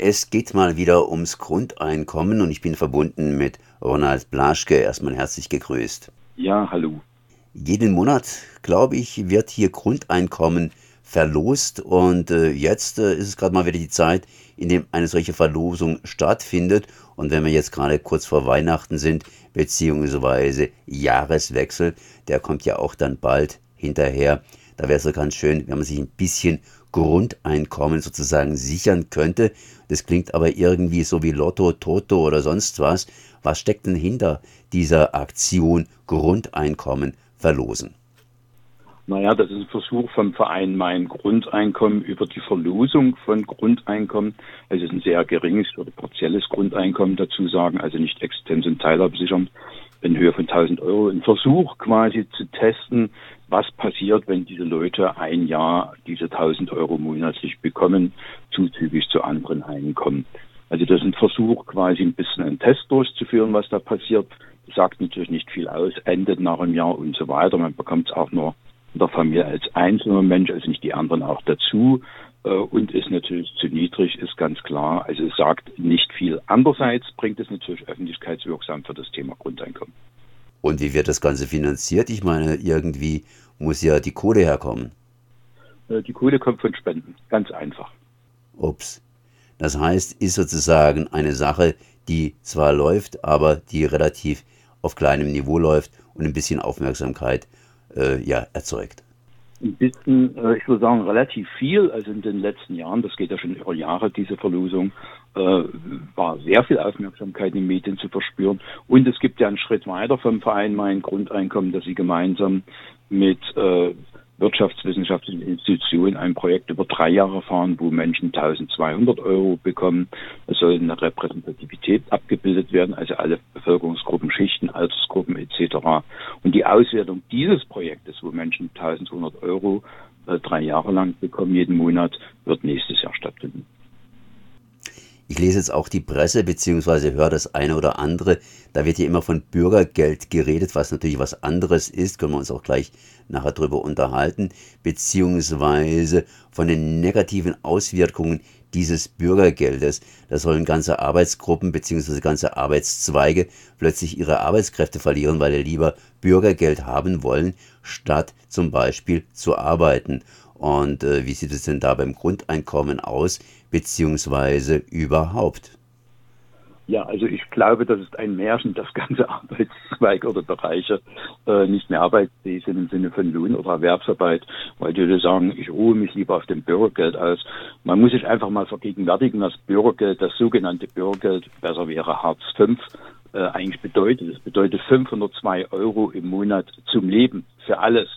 Es geht mal wieder ums Grundeinkommen und ich bin verbunden mit Ronald Blaschke. Erstmal herzlich gegrüßt. Ja, hallo. Jeden Monat, glaube ich, wird hier Grundeinkommen verlost und äh, jetzt äh, ist es gerade mal wieder die Zeit, in dem eine solche Verlosung stattfindet. Und wenn wir jetzt gerade kurz vor Weihnachten sind, beziehungsweise Jahreswechsel, der kommt ja auch dann bald hinterher. Da wäre es so ganz schön, wenn man sich ein bisschen Grundeinkommen sozusagen sichern könnte. Das klingt aber irgendwie so wie Lotto, Toto oder sonst was. Was steckt denn hinter dieser Aktion Grundeinkommen verlosen? Naja, das ist ein Versuch vom Verein Mein Grundeinkommen über die Verlosung von Grundeinkommen. Also es ist ein sehr geringes oder partielles Grundeinkommen dazu sagen, also nicht Existenz- und Teilhabesicherung in Höhe von 1000 Euro. Ein Versuch quasi zu testen, was passiert, wenn diese Leute ein Jahr diese 1000 Euro monatlich bekommen, zuzüglich zu anderen Einkommen. Also das ist ein Versuch, quasi ein bisschen einen Test durchzuführen, was da passiert. Das sagt natürlich nicht viel aus, endet nach einem Jahr und so weiter. Man bekommt es auch nur in der Familie als einzelner Mensch, also nicht die anderen auch dazu. Äh, und ist natürlich zu niedrig, ist ganz klar. Also es sagt nicht viel. Andererseits bringt es natürlich öffentlichkeitswirksam für das Thema Grundeinkommen. Und wie wird das Ganze finanziert? Ich meine, irgendwie muss ja die Kohle herkommen. Äh, die Kohle kommt von Spenden, ganz einfach. Ups. Das heißt, ist sozusagen eine Sache, die zwar läuft, aber die relativ auf kleinem Niveau läuft und ein bisschen Aufmerksamkeit äh, ja, erzeugt. Ein bisschen, äh, ich würde sagen, relativ viel. Also in den letzten Jahren, das geht ja schon über Jahre, diese Verlosung, äh, war sehr viel Aufmerksamkeit in den Medien zu verspüren. Und es gibt ja einen Schritt weiter vom Verein Mein Grundeinkommen, dass sie gemeinsam mit äh, wirtschaftswissenschaftlichen Institution ein Projekt über drei Jahre fahren, wo Menschen 1200 Euro bekommen. Es soll eine Repräsentativität abgebildet werden, also alle Bevölkerungsgruppen, Schichten, Altersgruppen etc. Und die Auswertung dieses Projektes, wo Menschen 1200 Euro äh, drei Jahre lang bekommen, jeden Monat, wird nächstes Jahr stattfinden. Ich lese jetzt auch die Presse beziehungsweise höre das eine oder andere. Da wird hier immer von Bürgergeld geredet, was natürlich was anderes ist. Können wir uns auch gleich nachher drüber unterhalten. Beziehungsweise von den negativen Auswirkungen dieses Bürgergeldes. Da sollen ganze Arbeitsgruppen beziehungsweise ganze Arbeitszweige plötzlich ihre Arbeitskräfte verlieren, weil sie lieber Bürgergeld haben wollen, statt zum Beispiel zu arbeiten. Und äh, wie sieht es denn da beim Grundeinkommen aus, beziehungsweise überhaupt? Ja, also ich glaube, das ist ein Märchen, dass ganze Arbeitszweige oder Bereiche äh, nicht mehr arbeitsfähig sind im Sinne von Lohn oder Erwerbsarbeit, weil die Leute sagen, ich ruhe mich lieber auf dem Bürgergeld aus. Man muss sich einfach mal vergegenwärtigen, dass Bürgergeld, das sogenannte Bürgergeld, besser wäre Hartz V, äh, eigentlich bedeutet. Es bedeutet 502 Euro im Monat zum Leben für alles.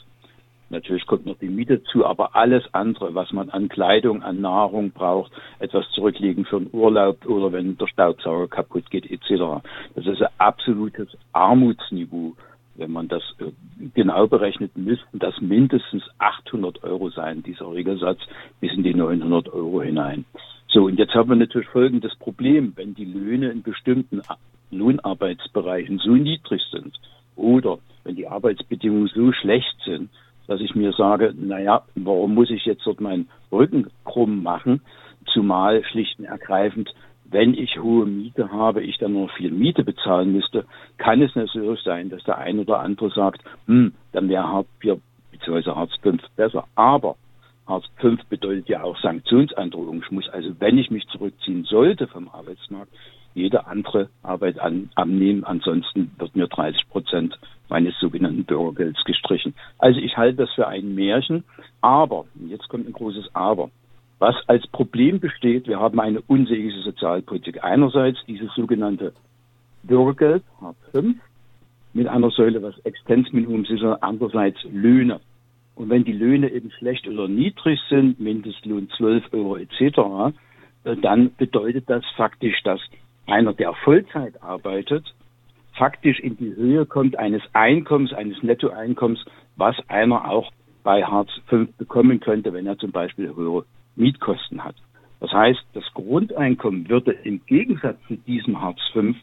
Natürlich kommt noch die Miete zu, aber alles andere, was man an Kleidung, an Nahrung braucht, etwas zurücklegen für einen Urlaub oder wenn der Staubsauger kaputt geht etc. Das ist ein absolutes Armutsniveau. Wenn man das äh, genau berechnet, müssten das mindestens 800 Euro sein, dieser Regelsatz, bis in die 900 Euro hinein. So, und jetzt haben wir natürlich folgendes Problem. Wenn die Löhne in bestimmten Lohnarbeitsbereichen so niedrig sind oder wenn die Arbeitsbedingungen so schlecht sind, dass ich mir sage, naja, warum muss ich jetzt dort meinen Rücken krumm machen? Zumal schlicht und ergreifend, wenn ich hohe Miete habe, ich dann nur viel Miete bezahlen müsste, kann es natürlich sein, dass der ein oder andere sagt, hm, dann wäre Hartz IV bzw. Hartz V besser. Aber Hartz V bedeutet ja auch Sanktionsandrohung. Ich muss also, wenn ich mich zurückziehen sollte vom Arbeitsmarkt, jede andere Arbeit an, annehmen. Ansonsten wird mir 30 Prozent meines sogenannten Bürgergelds gestrichen. Also ich halte das für ein Märchen. Aber, jetzt kommt ein großes Aber. Was als Problem besteht, wir haben eine unsägliche Sozialpolitik. Einerseits dieses sogenannte Bürgergeld, Hartz V, mit einer Säule, was Existenzminimum sichert, andererseits Löhne. Und wenn die Löhne eben schlecht oder niedrig sind, Mindestlohn 12 Euro etc., äh, dann bedeutet das faktisch, dass einer, der Vollzeit arbeitet, faktisch in die Höhe kommt eines Einkommens, eines Nettoeinkommens, was einer auch bei Hartz V bekommen könnte, wenn er zum Beispiel höhere Mietkosten hat. Das heißt, das Grundeinkommen würde im Gegensatz zu diesem Hartz V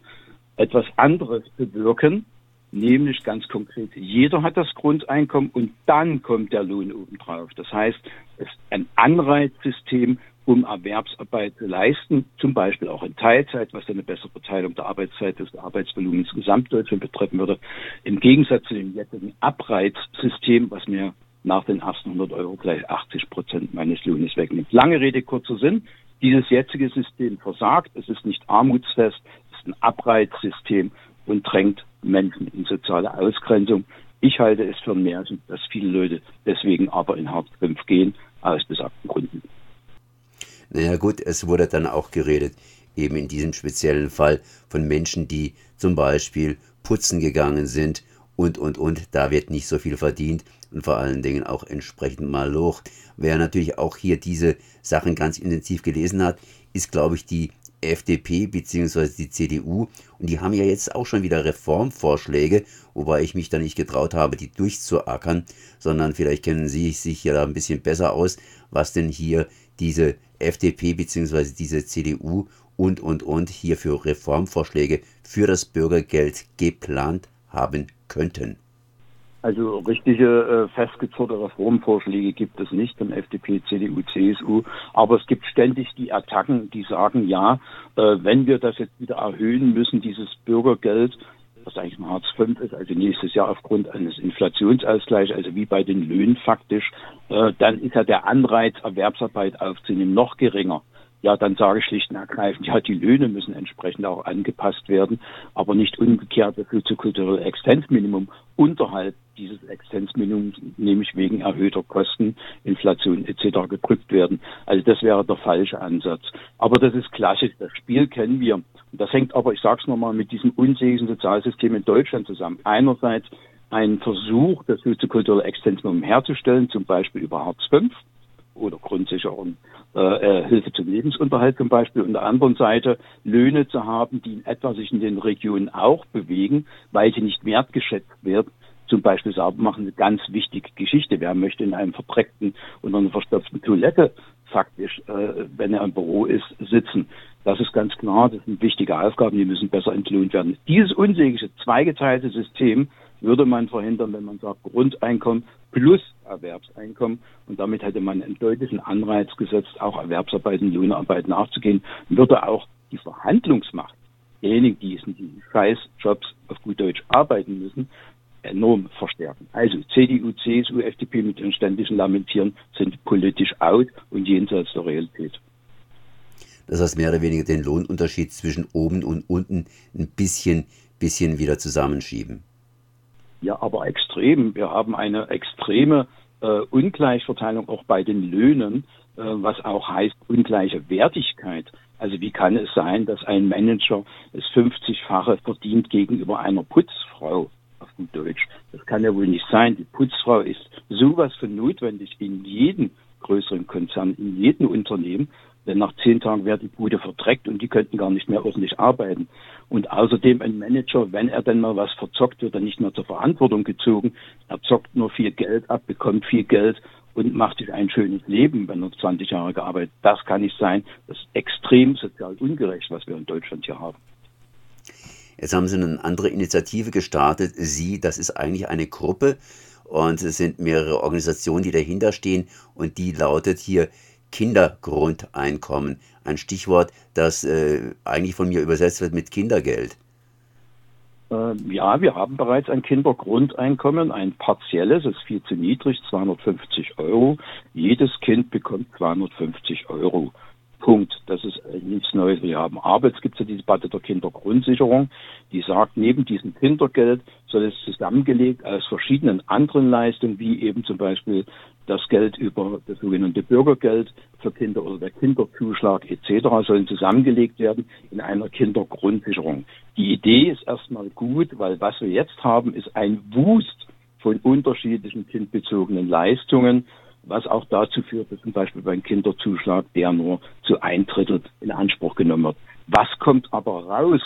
etwas anderes bewirken, nämlich ganz konkret, jeder hat das Grundeinkommen und dann kommt der Lohn obendrauf. Das heißt, es ist ein Anreizsystem, um Erwerbsarbeit zu leisten, zum Beispiel auch in Teilzeit, was eine bessere Verteilung der Arbeitszeit des Arbeitsvolumens Gesamtdeutschland betreffen würde. Im Gegensatz zu dem jetzigen Abreizsystem, was mir nach den ersten 100 Euro gleich 80 Prozent meines Lohnes wegnimmt. Lange Rede, kurzer Sinn. Dieses jetzige System versagt. Es ist nicht armutsfest. Es ist ein Abreizsystem und drängt Menschen in soziale Ausgrenzung. Ich halte es für ein Märchen, dass viele Leute deswegen aber in Hartz V gehen, aus besagten Gründen. Naja gut, es wurde dann auch geredet, eben in diesem speziellen Fall von Menschen, die zum Beispiel putzen gegangen sind und, und, und. Da wird nicht so viel verdient und vor allen Dingen auch entsprechend mal hoch. Wer natürlich auch hier diese Sachen ganz intensiv gelesen hat, ist, glaube ich, die FDP bzw. die CDU und die haben ja jetzt auch schon wieder Reformvorschläge, wobei ich mich da nicht getraut habe, die durchzuackern, sondern vielleicht kennen Sie sich ja da ein bisschen besser aus, was denn hier diese FDP bzw. diese CDU und und und hier für Reformvorschläge für das Bürgergeld geplant haben könnten. Also richtige äh, festgezurrte Reformvorschläge gibt es nicht von FDP, CDU, CSU, aber es gibt ständig die Attacken, die sagen, ja, äh, wenn wir das jetzt wieder erhöhen müssen, dieses Bürgergeld, was eigentlich ein Hartz V ist, also nächstes Jahr aufgrund eines Inflationsausgleichs, also wie bei den Löhnen faktisch, äh, dann ist ja der Anreiz, Erwerbsarbeit aufzunehmen, noch geringer. Ja, dann sage ich schlicht und ergreifend, ja, die Löhne müssen entsprechend auch angepasst werden, aber nicht umgekehrt das soziokulturelle Existenzminimum unterhalb dieses Existenzminimums, nämlich wegen erhöhter Kosten, Inflation etc. gedrückt werden. Also das wäre der falsche Ansatz. Aber das ist klassisch, das Spiel kennen wir. Und das hängt aber, ich sage es nochmal, mit diesem unsäglichen Sozialsystem in Deutschland zusammen. Einerseits ein Versuch, das soziokulturelle Existenzminimum herzustellen, zum Beispiel über Hartz V oder Grundsicherung äh, äh, Hilfe zum Lebensunterhalt zum Beispiel und der anderen Seite Löhne zu haben, die in etwa sich in den Regionen auch bewegen, weil sie nicht wertgeschätzt werden. Zum Beispiel sauber machen, eine ganz wichtige Geschichte. Wer möchte in einem verdreckten und einer verstopften Toilette faktisch, äh, wenn er im Büro ist, sitzen? Das ist ganz klar, das sind wichtige Aufgaben, die müssen besser entlohnt werden. Dieses unsägliche, zweigeteilte System würde man verhindern, wenn man sagt Grundeinkommen plus Erwerbseinkommen. Und damit hätte man einen deutlichen Anreiz gesetzt, auch Erwerbsarbeit und Lohnarbeit nachzugehen, würde auch die Verhandlungsmacht derjenigen, die in diesen Scheißjobs auf gut Deutsch arbeiten müssen, enorm verstärken. Also CDU, CSU, FDP mit ihren ständigen Lamentieren sind politisch out und jenseits der Realität. Das heißt mehr oder weniger den Lohnunterschied zwischen oben und unten ein bisschen, bisschen wieder zusammenschieben. Ja, aber extrem. Wir haben eine extreme äh, Ungleichverteilung auch bei den Löhnen, äh, was auch heißt ungleiche Wertigkeit. Also wie kann es sein, dass ein Manager das 50-fache verdient gegenüber einer Putzfrau? Auf gut Deutsch. Das kann ja wohl nicht sein. Die Putzfrau ist sowas von notwendig in jedem größeren Konzern, in jedem Unternehmen. Denn nach zehn Tagen wäre die Bude verdreckt und die könnten gar nicht mehr ordentlich arbeiten. Und außerdem ein Manager, wenn er denn mal was verzockt, wird er nicht mehr zur Verantwortung gezogen. Er zockt nur viel Geld ab, bekommt viel Geld und macht sich ein schönes Leben, wenn er 20 Jahre gearbeitet. Das kann nicht sein. Das ist extrem sozial ungerecht, was wir in Deutschland hier haben. Jetzt haben Sie eine andere Initiative gestartet. Sie, das ist eigentlich eine Gruppe und es sind mehrere Organisationen, die dahinter stehen und die lautet hier Kindergrundeinkommen. Ein Stichwort, das äh, eigentlich von mir übersetzt wird mit Kindergeld. Ähm, ja, wir haben bereits ein Kindergrundeinkommen, ein partielles, es ist viel zu niedrig, 250 Euro. Jedes Kind bekommt 250 Euro. Punkt. Das ist nichts Neues. Wir haben aber es gibt ja diese Debatte der Kindergrundsicherung, die sagt, neben diesem Kindergeld soll es zusammengelegt aus verschiedenen anderen Leistungen, wie eben zum Beispiel das Geld über das sogenannte Bürgergeld für Kinder oder der Kinderzuschlag etc. sollen zusammengelegt werden in einer Kindergrundsicherung. Die Idee ist erstmal gut, weil was wir jetzt haben, ist ein Wust von unterschiedlichen kindbezogenen Leistungen was auch dazu führt, dass zum Beispiel beim Kinderzuschlag der nur zu ein Drittel in Anspruch genommen wird. Was kommt aber raus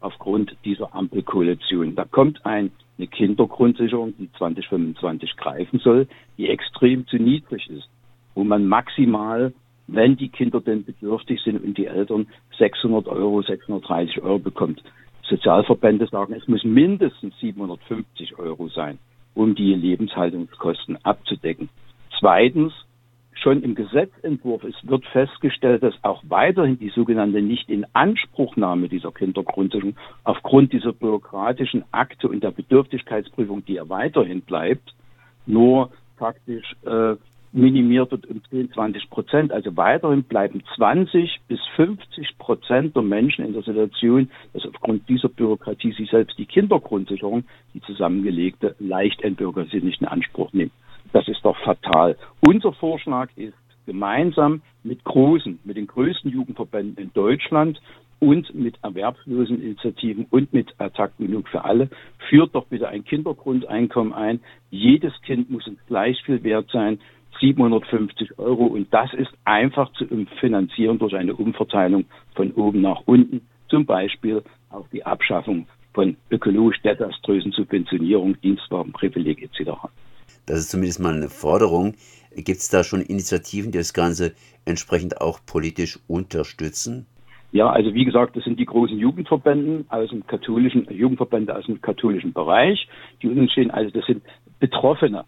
aufgrund dieser Ampelkoalition? Da kommt ein, eine Kindergrundsicherung, die 2025 greifen soll, die extrem zu niedrig ist, wo man maximal, wenn die Kinder denn bedürftig sind und die Eltern 600 Euro, 630 Euro bekommt. Sozialverbände sagen, es muss mindestens 750 Euro sein, um die Lebenshaltungskosten abzudecken. Zweitens schon im Gesetzentwurf es wird festgestellt, dass auch weiterhin die sogenannte Nicht-in-Anspruchnahme dieser Kindergrundsicherung aufgrund dieser bürokratischen Akte und der Bedürftigkeitsprüfung, die ja weiterhin bleibt, nur faktisch äh, minimiert wird um 10, 20 Prozent. Also weiterhin bleiben 20 bis 50 Prozent der Menschen in der Situation, dass aufgrund dieser Bürokratie sie selbst die Kindergrundsicherung, die zusammengelegte, leicht entbürgert sie nicht in Anspruch nehmen. Das ist doch fatal. Unser Vorschlag ist gemeinsam mit großen, mit den größten Jugendverbänden in Deutschland und mit Erwerbsloseninitiativen und mit Attac Genug für alle, führt doch bitte ein Kindergrundeinkommen ein. Jedes Kind muss uns gleich viel wert sein. 750 Euro und das ist einfach zu finanzieren durch eine Umverteilung von oben nach unten, zum Beispiel auch die Abschaffung von ökologisch desaströsen Subventionierung, Dienstwagenprivileg etc. Das ist zumindest mal eine Forderung. Gibt es da schon Initiativen, die das Ganze entsprechend auch politisch unterstützen? Ja, also wie gesagt, das sind die großen Jugendverbände aus dem katholischen, Jugendverbände aus dem katholischen Bereich, die uns stehen. Also das sind Betroffene,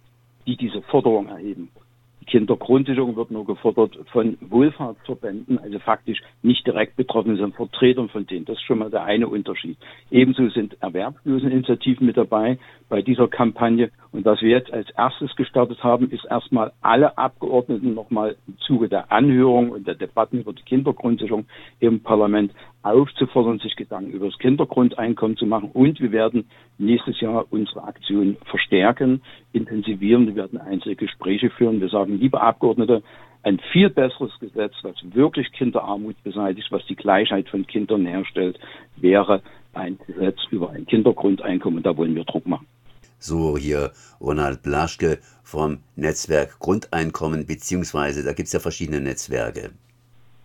die diese Forderung erheben. Kindergrundsicherung wird nur gefordert von Wohlfahrtsverbänden, also faktisch nicht direkt betroffen, sondern Vertretern von denen. Das ist schon mal der eine Unterschied. Ebenso sind Erwerbsloseninitiativen mit dabei bei dieser Kampagne. Und was wir jetzt als erstes gestartet haben, ist erstmal alle Abgeordneten nochmal im Zuge der Anhörung und der Debatten über die Kindergrundsicherung im Parlament aufzufordern, sich Gedanken über das Kindergrundeinkommen zu machen. Und wir werden nächstes Jahr unsere Aktion verstärken, intensivieren. Wir werden einzelne Gespräche führen. Wir sagen, liebe Abgeordnete, ein viel besseres Gesetz, was wirklich Kinderarmut beseitigt, was die Gleichheit von Kindern herstellt, wäre ein Gesetz über ein Kindergrundeinkommen. Da wollen wir Druck machen. So hier Ronald Blaschke vom Netzwerk Grundeinkommen, beziehungsweise da gibt es ja verschiedene Netzwerke.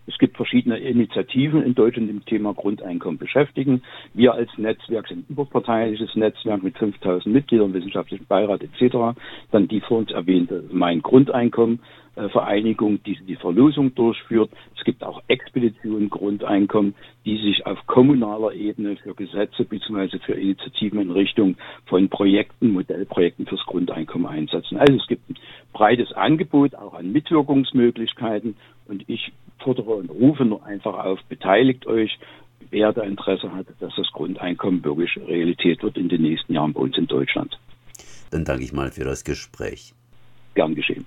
Es gibt verschiedene Initiativen in Deutschland, im Thema Grundeinkommen beschäftigen. Wir als Netzwerk sind ein überparteiliches Netzwerk mit 5000 Mitgliedern, wissenschaftlichen Beirat etc. Dann die vor uns erwähnte Mein Grundeinkommen. Äh, Vereinigung, die die Verlosung durchführt. Es gibt auch Expeditionen Grundeinkommen, die sich auf kommunaler Ebene für Gesetze bzw. für Initiativen in Richtung von Projekten, Modellprojekten fürs Grundeinkommen einsetzen. Also es gibt ein breites Angebot auch an Mitwirkungsmöglichkeiten und ich fordere und rufe nur einfach auf, beteiligt euch, wer da Interesse hat, dass das Grundeinkommen wirklich Realität wird in den nächsten Jahren bei uns in Deutschland. Dann danke ich mal für das Gespräch. Gern geschehen.